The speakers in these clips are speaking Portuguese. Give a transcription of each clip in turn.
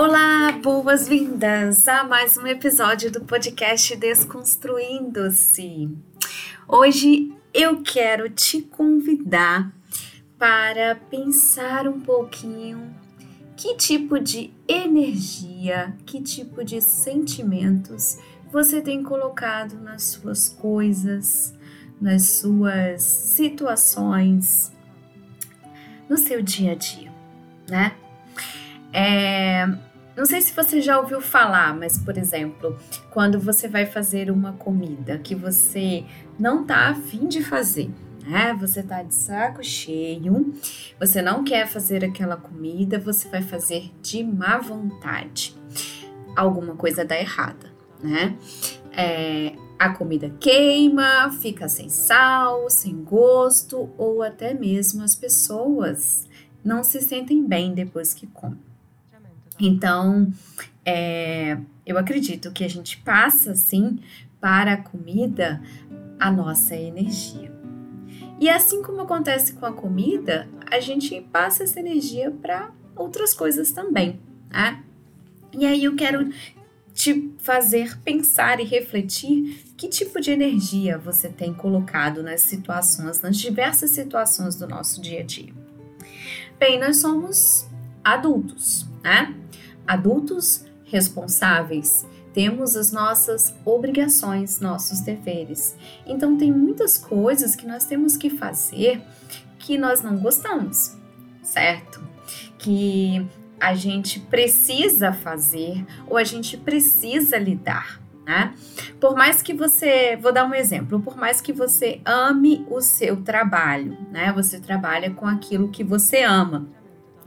Olá, boas-vindas a mais um episódio do podcast Desconstruindo-se. Hoje eu quero te convidar para pensar um pouquinho que tipo de energia, que tipo de sentimentos você tem colocado nas suas coisas, nas suas situações, no seu dia a dia, né? É, não sei se você já ouviu falar, mas por exemplo, quando você vai fazer uma comida que você não tá afim de fazer, né? Você tá de saco cheio, você não quer fazer aquela comida, você vai fazer de má vontade. Alguma coisa dá errada, né? É, a comida queima, fica sem sal, sem gosto, ou até mesmo as pessoas não se sentem bem depois que comem. Então, é, eu acredito que a gente passa, sim, para a comida a nossa energia. E assim como acontece com a comida, a gente passa essa energia para outras coisas também, né? E aí eu quero te fazer pensar e refletir que tipo de energia você tem colocado nas situações, nas diversas situações do nosso dia a dia. Bem, nós somos adultos, né? adultos responsáveis, temos as nossas obrigações, nossos deveres. Então, tem muitas coisas que nós temos que fazer que nós não gostamos, certo? Que a gente precisa fazer ou a gente precisa lidar. Né? Por mais que você, vou dar um exemplo, por mais que você ame o seu trabalho, né? Você trabalha com aquilo que você ama.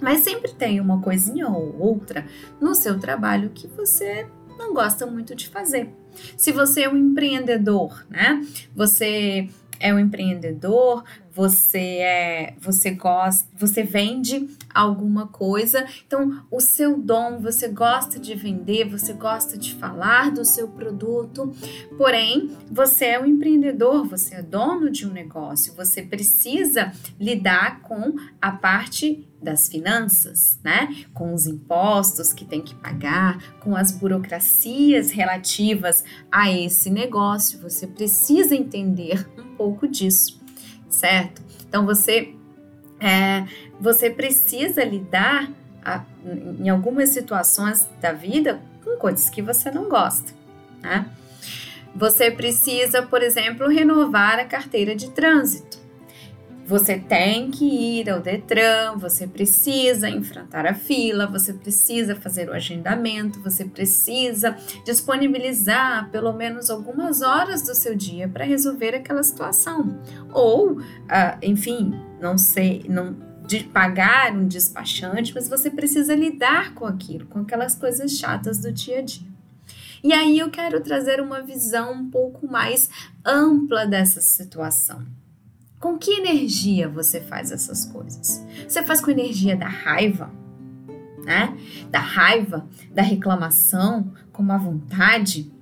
Mas sempre tem uma coisinha ou outra no seu trabalho que você não gosta muito de fazer. Se você é um empreendedor, né? Você é um empreendedor, você é, você gosta, você vende alguma coisa. Então, o seu dom, você gosta de vender, você gosta de falar do seu produto. Porém, você é um empreendedor, você é dono de um negócio, você precisa lidar com a parte das finanças, né? Com os impostos que tem que pagar, com as burocracias relativas a esse negócio. Você precisa entender um pouco disso certo? Então você é, você precisa lidar a, em algumas situações da vida com coisas que você não gosta, né? Você precisa, por exemplo, renovar a carteira de trânsito. Você tem que ir ao Detran, você precisa enfrentar a fila, você precisa fazer o agendamento, você precisa disponibilizar pelo menos algumas horas do seu dia para resolver aquela situação. Ou, uh, enfim, não sei, não de pagar um despachante, mas você precisa lidar com aquilo, com aquelas coisas chatas do dia a dia. E aí eu quero trazer uma visão um pouco mais ampla dessa situação. Com que energia você faz essas coisas? Você faz com energia da raiva, né? Da raiva, da reclamação, com má vontade?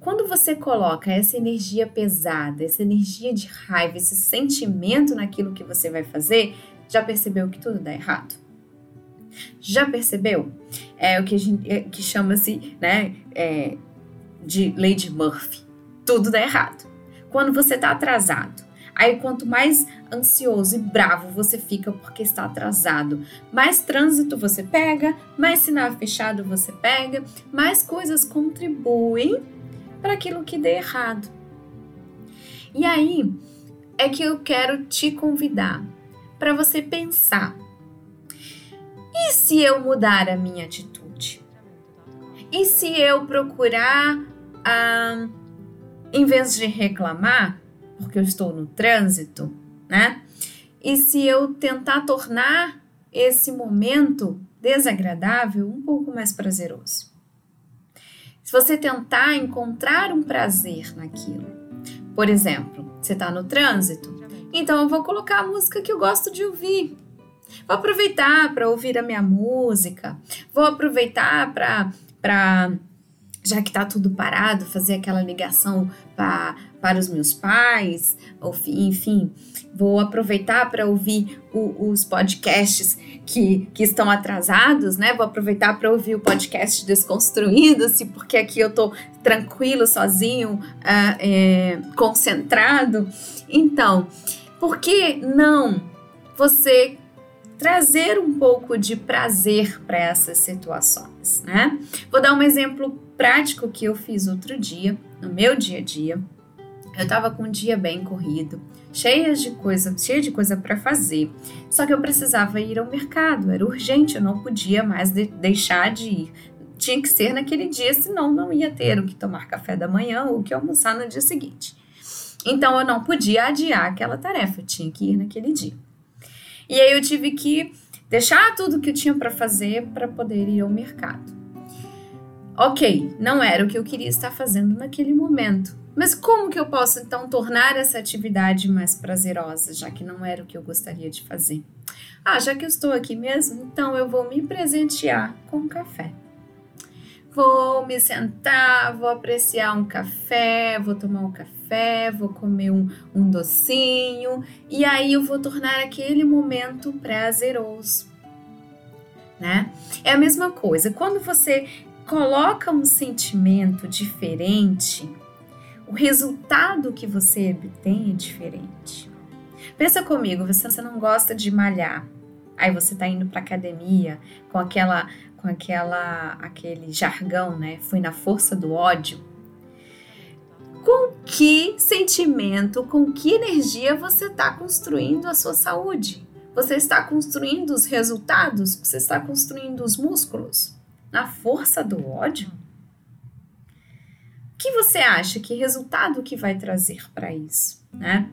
Quando você coloca essa energia pesada, essa energia de raiva, esse sentimento naquilo que você vai fazer, já percebeu que tudo dá errado? Já percebeu? É o que, é, que chama-se né, é, de Lady Murphy. Tudo dá errado. Quando você está atrasado, Aí, quanto mais ansioso e bravo você fica porque está atrasado, mais trânsito você pega, mais sinal fechado você pega, mais coisas contribuem para aquilo que dê errado. E aí é que eu quero te convidar para você pensar: e se eu mudar a minha atitude? E se eu procurar, ah, em vez de reclamar, porque eu estou no trânsito, né? E se eu tentar tornar esse momento desagradável um pouco mais prazeroso? Se você tentar encontrar um prazer naquilo, por exemplo, você está no trânsito, então eu vou colocar a música que eu gosto de ouvir. Vou aproveitar para ouvir a minha música, vou aproveitar para já que tá tudo parado, fazer aquela ligação pra, para os meus pais, enfim, vou aproveitar para ouvir o, os podcasts que, que estão atrasados, né? Vou aproveitar para ouvir o podcast Desconstruindo-se, porque aqui eu tô tranquilo, sozinho, uh, é, concentrado. Então, por que não você trazer um pouco de prazer para essas situações, né? Vou dar um exemplo prático que eu fiz outro dia, no meu dia a dia. Eu estava com um dia bem corrido, cheia de coisa, cheia de coisa para fazer. Só que eu precisava ir ao mercado, era urgente, eu não podia mais de deixar de ir. Tinha que ser naquele dia, senão não ia ter o que tomar café da manhã ou o que almoçar no dia seguinte. Então eu não podia adiar aquela tarefa, eu tinha que ir naquele dia. E aí eu tive que deixar tudo que eu tinha para fazer para poder ir ao mercado. Ok, não era o que eu queria estar fazendo naquele momento. Mas como que eu posso então tornar essa atividade mais prazerosa, já que não era o que eu gostaria de fazer? Ah, já que eu estou aqui mesmo, então eu vou me presentear com café. Vou me sentar, vou apreciar um café, vou tomar um café café, vou comer um, um docinho e aí eu vou tornar aquele momento prazeroso, né? É a mesma coisa, quando você coloca um sentimento diferente, o resultado que você obtém é diferente. Pensa comigo, você, não gosta de malhar, aí você tá indo para academia com aquela com aquela aquele jargão, né? Fui na força do ódio com que sentimento, com que energia você está construindo a sua saúde? Você está construindo os resultados? Você está construindo os músculos? Na força do ódio? O que você acha? Que resultado que vai trazer para isso, né?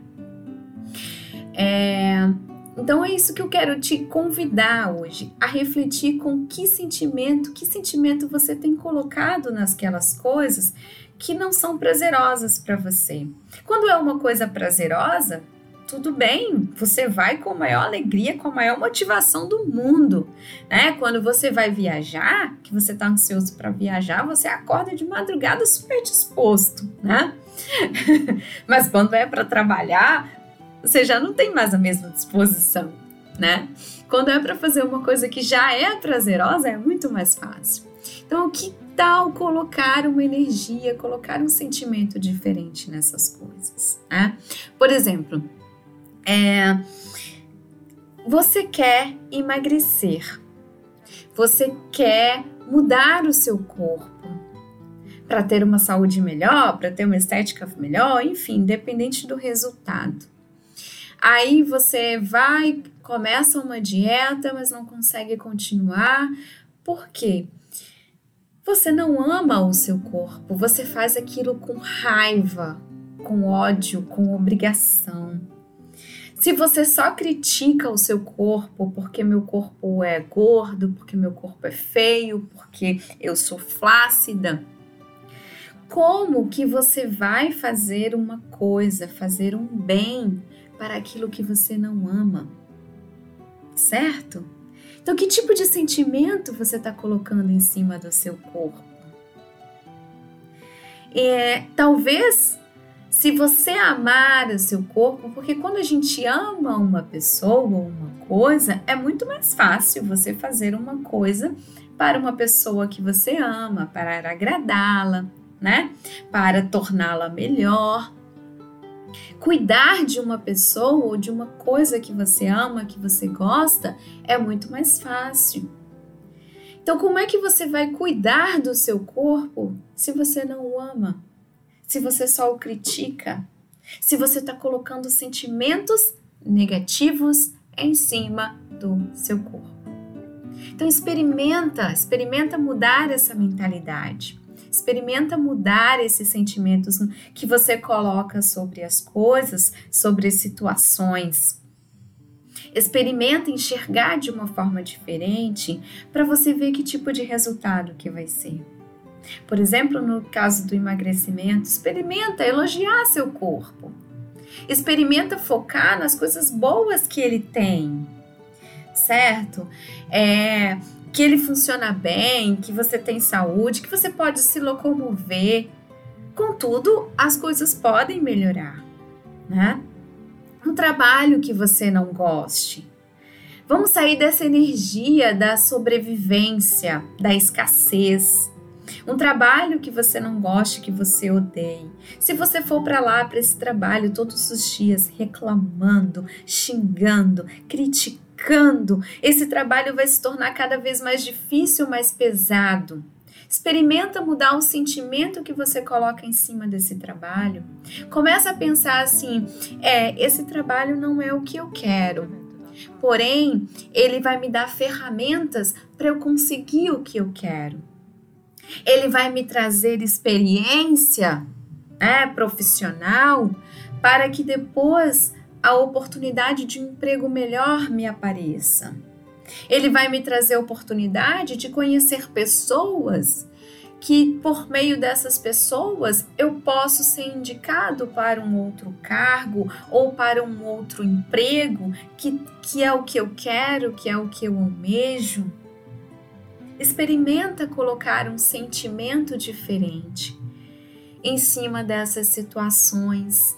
É, então é isso que eu quero te convidar hoje a refletir com que sentimento, que sentimento você tem colocado nasquelas coisas que não são prazerosas para você. Quando é uma coisa prazerosa, tudo bem, você vai com a maior alegria, com a maior motivação do mundo, né? Quando você vai viajar, que você está ansioso para viajar, você acorda de madrugada super disposto, né? Mas quando é para trabalhar, você já não tem mais a mesma disposição, né? Quando é para fazer uma coisa que já é prazerosa, é muito mais fácil. Então, que tal colocar uma energia, colocar um sentimento diferente nessas coisas? Né? Por exemplo, é, você quer emagrecer, você quer mudar o seu corpo para ter uma saúde melhor, para ter uma estética melhor, enfim, independente do resultado. Aí você vai, começa uma dieta, mas não consegue continuar. Por quê? Você não ama o seu corpo, você faz aquilo com raiva, com ódio, com obrigação. Se você só critica o seu corpo porque meu corpo é gordo, porque meu corpo é feio, porque eu sou flácida, como que você vai fazer uma coisa, fazer um bem para aquilo que você não ama? Certo? Então, que tipo de sentimento você está colocando em cima do seu corpo? É, talvez, se você amar o seu corpo, porque quando a gente ama uma pessoa ou uma coisa, é muito mais fácil você fazer uma coisa para uma pessoa que você ama, para agradá-la, né? Para torná-la melhor. Cuidar de uma pessoa ou de uma coisa que você ama, que você gosta, é muito mais fácil. Então, como é que você vai cuidar do seu corpo se você não o ama? Se você só o critica? Se você está colocando sentimentos negativos em cima do seu corpo? Então, experimenta, experimenta mudar essa mentalidade. Experimenta mudar esses sentimentos que você coloca sobre as coisas, sobre as situações. Experimenta enxergar de uma forma diferente para você ver que tipo de resultado que vai ser. Por exemplo, no caso do emagrecimento, experimenta elogiar seu corpo. Experimenta focar nas coisas boas que ele tem, certo? É, que ele funciona bem, que você tem saúde, que você pode se locomover. Contudo, as coisas podem melhorar, né? Um trabalho que você não goste. Vamos sair dessa energia da sobrevivência, da escassez. Um trabalho que você não goste, que você odeie. Se você for para lá para esse trabalho todos os dias reclamando, xingando, criticando, esse trabalho vai se tornar cada vez mais difícil, mais pesado. Experimenta mudar o sentimento que você coloca em cima desse trabalho. Começa a pensar assim: é, esse trabalho não é o que eu quero. Porém, ele vai me dar ferramentas para eu conseguir o que eu quero. Ele vai me trazer experiência né, profissional para que depois a oportunidade de emprego melhor me apareça. Ele vai me trazer oportunidade de conhecer pessoas que por meio dessas pessoas eu posso ser indicado para um outro cargo ou para um outro emprego que, que é o que eu quero, que é o que eu almejo. Experimenta colocar um sentimento diferente em cima dessas situações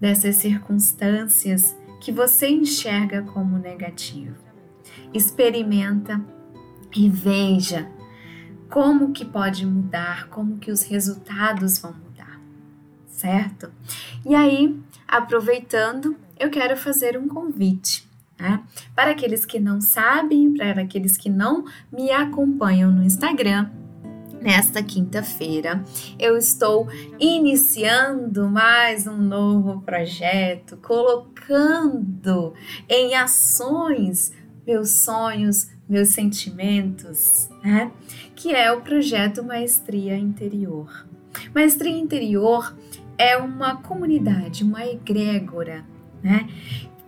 dessas circunstâncias que você enxerga como negativo. Experimenta e veja como que pode mudar, como que os resultados vão mudar, certo? E aí, aproveitando, eu quero fazer um convite. Né? Para aqueles que não sabem, para aqueles que não me acompanham no Instagram, Nesta quinta-feira, eu estou iniciando mais um novo projeto, colocando em ações meus sonhos, meus sentimentos, né? Que é o projeto Maestria Interior. Maestria Interior é uma comunidade, uma egrégora, né?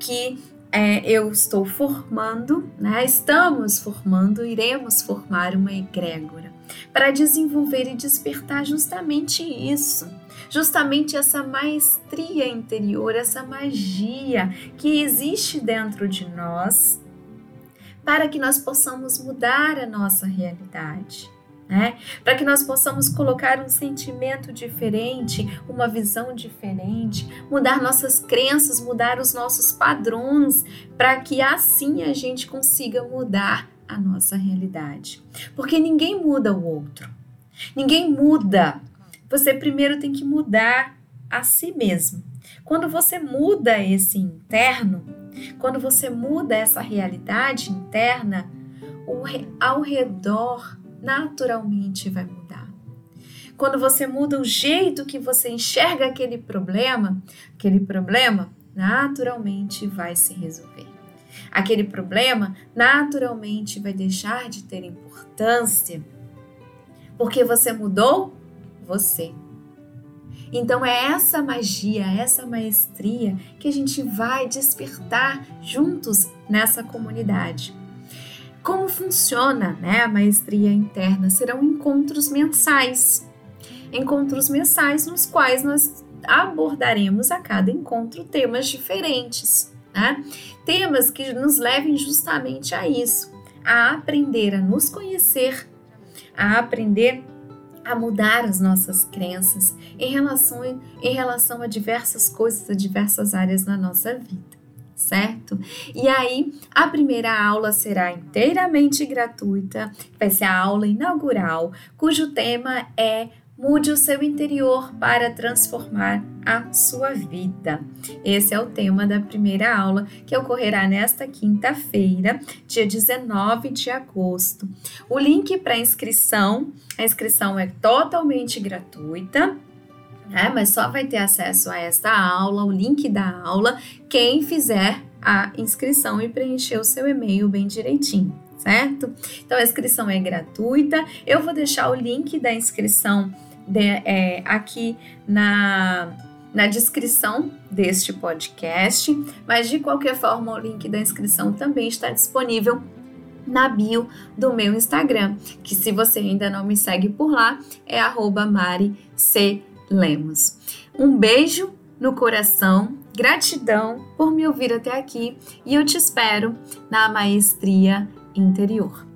Que é, eu estou formando, né? Estamos formando, iremos formar uma egrégora para desenvolver e despertar justamente isso, justamente essa maestria interior, essa magia que existe dentro de nós, para que nós possamos mudar a nossa realidade. Né? Para que nós possamos colocar um sentimento diferente, uma visão diferente, mudar nossas crenças, mudar os nossos padrões, para que assim a gente consiga mudar a nossa realidade. Porque ninguém muda o outro. Ninguém muda. Você primeiro tem que mudar a si mesmo. Quando você muda esse interno, quando você muda essa realidade interna, ao redor naturalmente vai mudar. Quando você muda o jeito que você enxerga aquele problema, aquele problema naturalmente vai se resolver aquele problema naturalmente vai deixar de ter importância porque você mudou você. Então é essa magia, essa maestria que a gente vai despertar juntos nessa comunidade. Como funciona né, a maestria interna? Serão encontros mensais. Encontros mensais nos quais nós abordaremos a cada encontro temas diferentes. Né? Temas que nos levem justamente a isso, a aprender a nos conhecer, a aprender a mudar as nossas crenças em relação, em relação a diversas coisas, a diversas áreas na nossa vida certo? E aí, a primeira aula será inteiramente gratuita, vai ser a aula inaugural, cujo tema é Mude o seu interior para transformar a sua vida. Esse é o tema da primeira aula que ocorrerá nesta quinta-feira, dia 19 de agosto. O link para inscrição, a inscrição é totalmente gratuita. É, mas só vai ter acesso a esta aula, o link da aula, quem fizer a inscrição e preencher o seu e-mail bem direitinho certo? Então a inscrição é gratuita. Eu vou deixar o link da inscrição de, é, aqui na, na descrição deste podcast, mas de qualquer forma o link da inscrição também está disponível na bio do meu Instagram, que se você ainda não me segue por lá, é @mari_c_lemos. Um beijo no coração, gratidão por me ouvir até aqui e eu te espero na maestria interior.